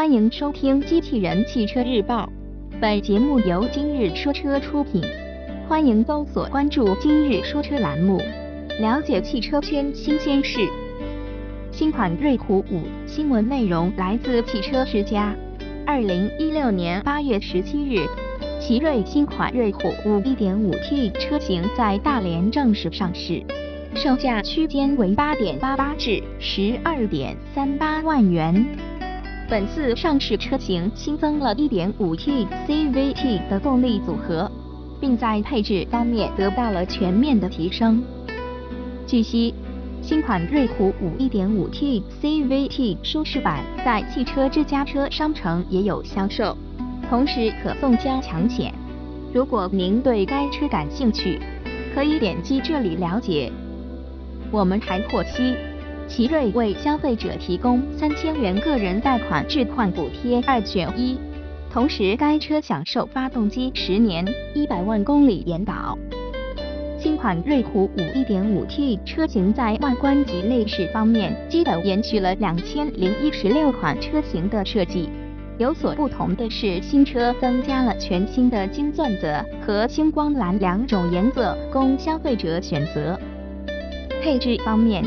欢迎收听《机器人汽车日报》，本节目由今日说车出品。欢迎搜索关注“今日说车”栏目，了解汽车圈新鲜事。新款瑞虎五新闻内容来自汽车之家。二零一六年八月十七日，奇瑞新款瑞虎五 1.5T 车型在大连正式上市，售价区间为八点八八至十二点三八万元。本次上市车型新增了 1.5T CVT 的动力组合，并在配置方面得到了全面的提升。据悉，新款瑞虎五 1.5T CVT 舒适版在汽车之家车商城也有销售，同时可送加强险。如果您对该车感兴趣，可以点击这里了解。我们还获悉。奇瑞为消费者提供三千元个人贷款置换补贴二选一，同时该车享受发动机十年一百万公里延保。新款瑞虎五 1.5T 车型在外观及内饰方面基本延续了两千零一十六款车型的设计，有所不同的是新车增加了全新的金钻泽和星光蓝两种颜色供消费者选择。配置方面。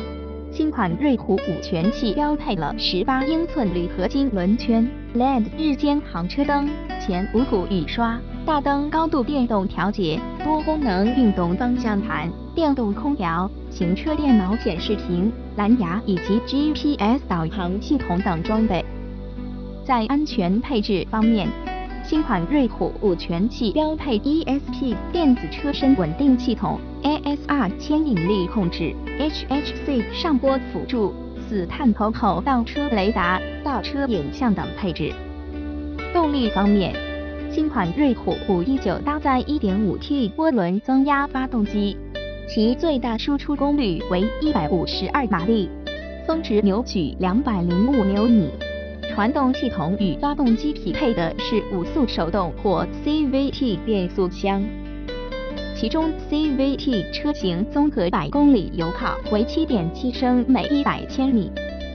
新款瑞虎五全系标配了十八英寸铝合金轮圈、LED 日间行车灯、前无骨雨刷、大灯高度电动调节、多功能运动方向盘、电动空调、行车电脑显示屏、蓝牙以及 GPS 导航系统等装备。在安全配置方面，新款瑞虎五全系标配 ESP 电子车身稳定系统、ASR 牵引力控制、HHC 上坡辅助、四探头后倒车雷达、倒车影像等配置。动力方面，新款瑞虎五一九搭载 1.5T 涡轮增压发动机，其最大输出功率为152马力，峰值扭矩205牛米。传动系统与发动机匹配的是五速手动或 CVT 变速箱，其中 CVT 车型综合百公里油耗为七点七升每一百千米，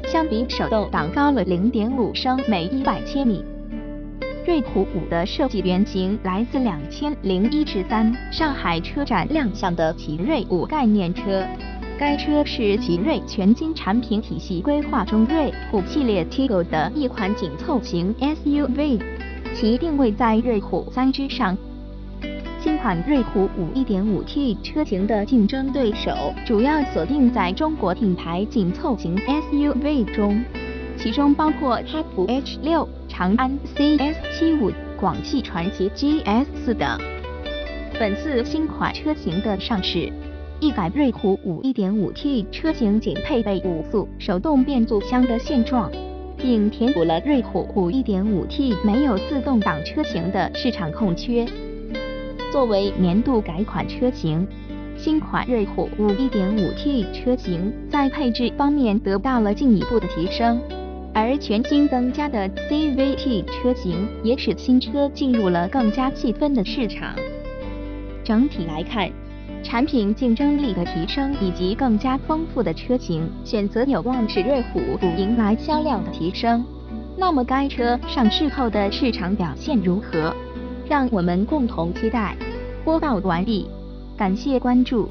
相比手动挡高了零点五升每一百千米。瑞虎五的设计原型来自两千零一十三上海车展亮相的奇瑞五概念车。该车是奇瑞全新产品体系规划中瑞虎系列 Tigo 的一款紧凑型 SUV，其定位在瑞虎三之上。新款瑞虎五 1.5T 车型的竞争对手主要锁定在中国品牌紧凑型 SUV 中，其中包括哈弗 H6、长安 CS75、广汽传祺 GS4 等。本次新款车型的上市。一改瑞虎五 1.5T 车型仅配备五速手动变速箱的现状，并填补了瑞虎五 1.5T 没有自动挡车型的市场空缺。作为年度改款车型，新款瑞虎五 1.5T 车型在配置方面得到了进一步的提升，而全新增加的 CVT 车型也使新车进入了更加细分的市场。整体来看。产品竞争力的提升以及更加丰富的车型选择，有望使瑞虎5迎来销量的提升。那么该车上市后的市场表现如何？让我们共同期待。播报完毕，感谢关注。